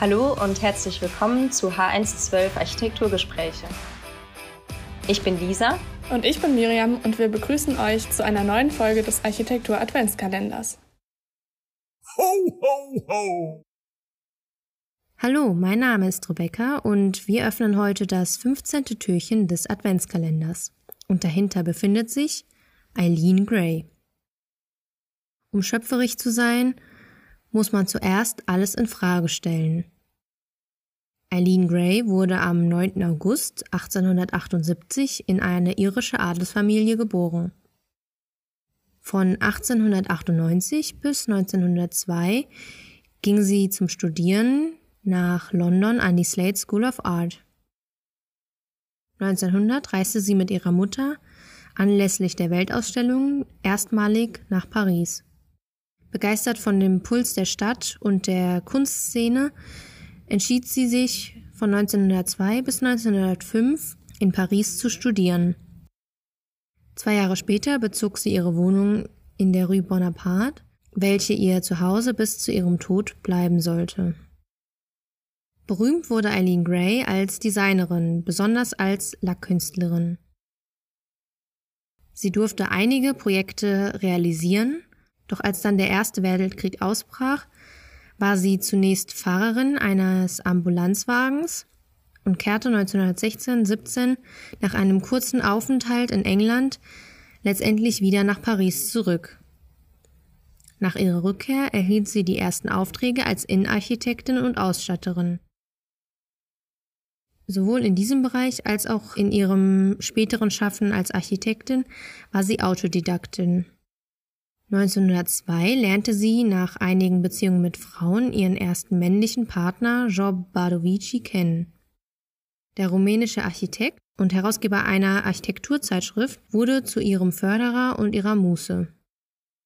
Hallo und herzlich willkommen zu H112 Architekturgespräche. Ich bin Lisa. Und ich bin Miriam und wir begrüßen euch zu einer neuen Folge des Architektur Adventskalenders. Ho, ho, ho! Hallo, mein Name ist Rebecca und wir öffnen heute das 15. Türchen des Adventskalenders. Und dahinter befindet sich Eileen Gray. Um schöpferisch zu sein, muss man zuerst alles in Frage stellen. Eileen Gray wurde am 9. August 1878 in eine irische Adelsfamilie geboren. Von 1898 bis 1902 ging sie zum Studieren nach London an die Slade School of Art. 1900 reiste sie mit ihrer Mutter anlässlich der Weltausstellung erstmalig nach Paris. Begeistert von dem Puls der Stadt und der Kunstszene entschied sie sich von 1902 bis 1905 in Paris zu studieren. Zwei Jahre später bezog sie ihre Wohnung in der Rue Bonaparte, welche ihr Zuhause bis zu ihrem Tod bleiben sollte. Berühmt wurde Eileen Gray als Designerin, besonders als Lackkünstlerin. Sie durfte einige Projekte realisieren, doch als dann der Erste Weltkrieg ausbrach, war sie zunächst Fahrerin eines Ambulanzwagens und kehrte 1916-17 nach einem kurzen Aufenthalt in England letztendlich wieder nach Paris zurück. Nach ihrer Rückkehr erhielt sie die ersten Aufträge als Innenarchitektin und Ausstatterin. Sowohl in diesem Bereich als auch in ihrem späteren Schaffen als Architektin war sie Autodidaktin. 1902 lernte sie nach einigen Beziehungen mit Frauen ihren ersten männlichen Partner Job Bardovici kennen. Der rumänische Architekt und Herausgeber einer Architekturzeitschrift wurde zu ihrem Förderer und ihrer Muße.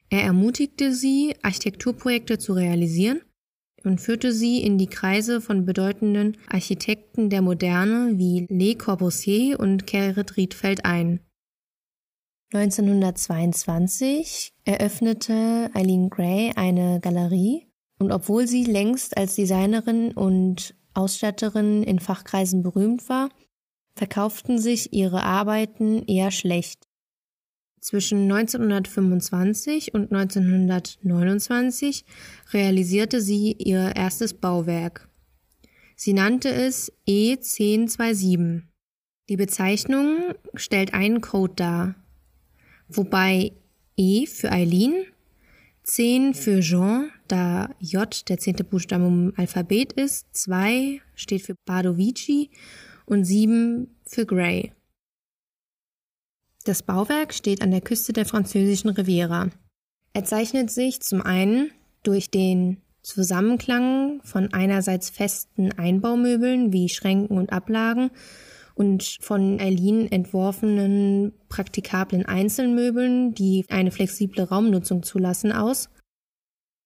Er ermutigte sie, Architekturprojekte zu realisieren und führte sie in die Kreise von bedeutenden Architekten der Moderne wie Le Corbusier und Gerrit Rietveld ein. 1922 eröffnete Eileen Gray eine Galerie und obwohl sie längst als Designerin und Ausstatterin in Fachkreisen berühmt war, verkauften sich ihre Arbeiten eher schlecht. Zwischen 1925 und 1929 realisierte sie ihr erstes Bauwerk. Sie nannte es E1027. Die Bezeichnung stellt einen Code dar, wobei E für Eileen, 10 für Jean, da J der zehnte Buchstabe im Alphabet ist, 2 steht für Bardovici und 7 für Gray. Das Bauwerk steht an der Küste der französischen Riviera. Er zeichnet sich zum einen durch den Zusammenklang von einerseits festen Einbaumöbeln wie Schränken und Ablagen und von Eileen entworfenen praktikablen Einzelmöbeln, die eine flexible Raumnutzung zulassen, aus.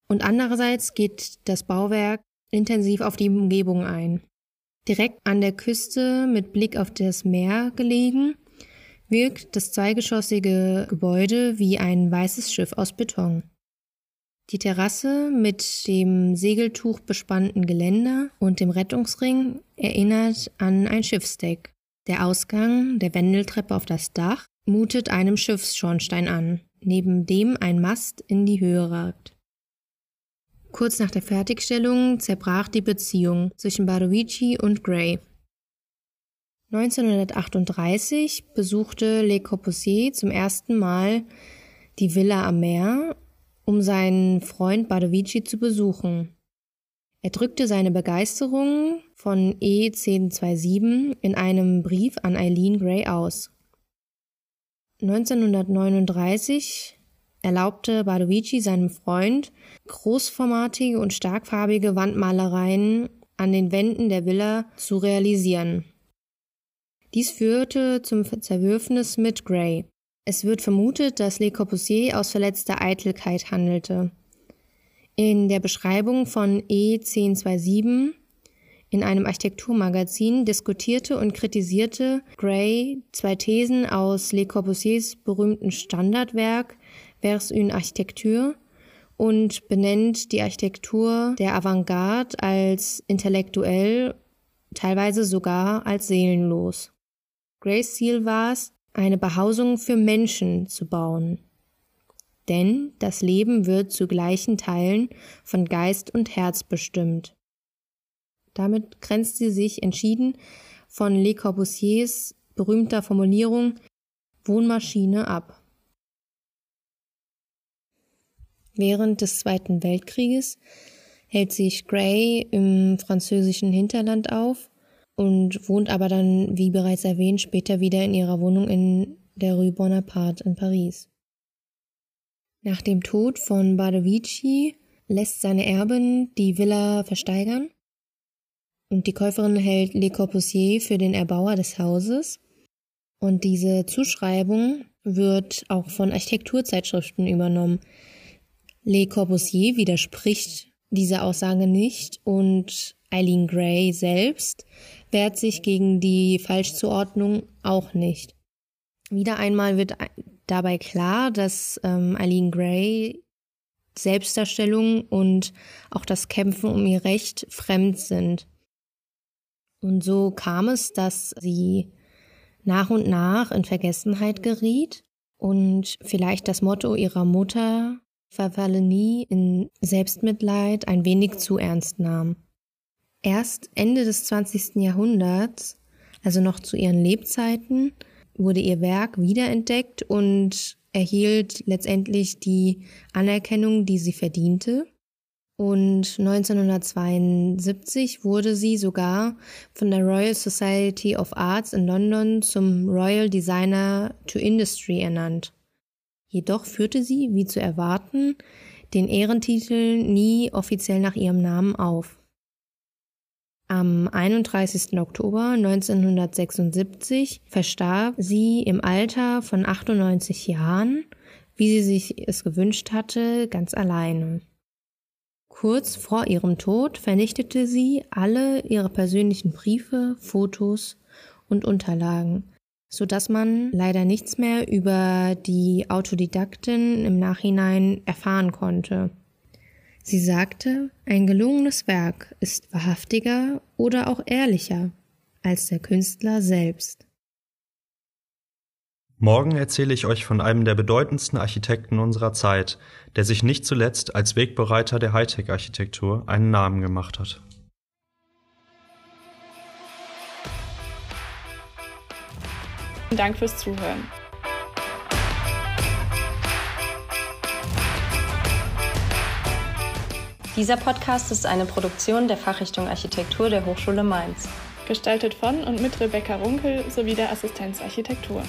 Und andererseits geht das Bauwerk intensiv auf die Umgebung ein. Direkt an der Küste mit Blick auf das Meer gelegen, wirkt das zweigeschossige Gebäude wie ein weißes Schiff aus Beton. Die Terrasse mit dem Segeltuch bespannten Geländer und dem Rettungsring erinnert an ein Schiffsdeck. Der Ausgang der Wendeltreppe auf das Dach mutet einem Schiffsschornstein an, neben dem ein Mast in die Höhe ragt. Kurz nach der Fertigstellung zerbrach die Beziehung zwischen Barovici und Gray. 1938 besuchte Le Corbusier zum ersten Mal die Villa am Meer, um seinen Freund Badovici zu besuchen. Er drückte seine Begeisterung von E1027 in einem Brief an Eileen Gray aus. 1939 erlaubte Badovici seinem Freund, großformatige und starkfarbige Wandmalereien an den Wänden der Villa zu realisieren. Dies führte zum Zerwürfnis mit Gray. Es wird vermutet, dass Le Corbusier aus verletzter Eitelkeit handelte. In der Beschreibung von E1027 in einem Architekturmagazin diskutierte und kritisierte Gray zwei Thesen aus Le Corbusiers berühmten Standardwerk Vers une Architecture und benennt die Architektur der Avantgarde als intellektuell, teilweise sogar als seelenlos. Grace Ziel war es, eine Behausung für Menschen zu bauen. Denn das Leben wird zu gleichen Teilen von Geist und Herz bestimmt. Damit grenzt sie sich entschieden von Le Corbusiers berühmter Formulierung Wohnmaschine ab. Während des Zweiten Weltkrieges hält sich Gray im französischen Hinterland auf und wohnt aber dann, wie bereits erwähnt, später wieder in ihrer Wohnung in der Rue Bonaparte in Paris. Nach dem Tod von Badovici lässt seine Erbin die Villa versteigern und die Käuferin hält Le Corbusier für den Erbauer des Hauses. Und diese Zuschreibung wird auch von Architekturzeitschriften übernommen. Le Corbusier widerspricht dieser Aussage nicht und Eileen Gray selbst wehrt sich gegen die Falschzuordnung auch nicht. Wieder einmal wird dabei klar, dass ähm, Eileen Gray Selbstdarstellung und auch das Kämpfen um ihr Recht fremd sind. Und so kam es, dass sie nach und nach in Vergessenheit geriet und vielleicht das Motto ihrer Mutter verfalle nie in Selbstmitleid ein wenig zu ernst nahm. Erst Ende des 20. Jahrhunderts, also noch zu ihren Lebzeiten, wurde ihr Werk wiederentdeckt und erhielt letztendlich die Anerkennung, die sie verdiente. Und 1972 wurde sie sogar von der Royal Society of Arts in London zum Royal Designer to Industry ernannt. Jedoch führte sie, wie zu erwarten, den Ehrentitel nie offiziell nach ihrem Namen auf. Am 31. Oktober 1976 verstarb sie im Alter von 98 Jahren, wie sie sich es gewünscht hatte, ganz alleine. Kurz vor ihrem Tod vernichtete sie alle ihre persönlichen Briefe, Fotos und Unterlagen, so dass man leider nichts mehr über die Autodidaktin im Nachhinein erfahren konnte. Sie sagte, ein gelungenes Werk ist wahrhaftiger oder auch ehrlicher als der Künstler selbst. Morgen erzähle ich euch von einem der bedeutendsten Architekten unserer Zeit, der sich nicht zuletzt als Wegbereiter der Hightech-Architektur einen Namen gemacht hat. Dank fürs Zuhören. Dieser Podcast ist eine Produktion der Fachrichtung Architektur der Hochschule Mainz. Gestaltet von und mit Rebecca Runkel sowie der Assistenz Architektur.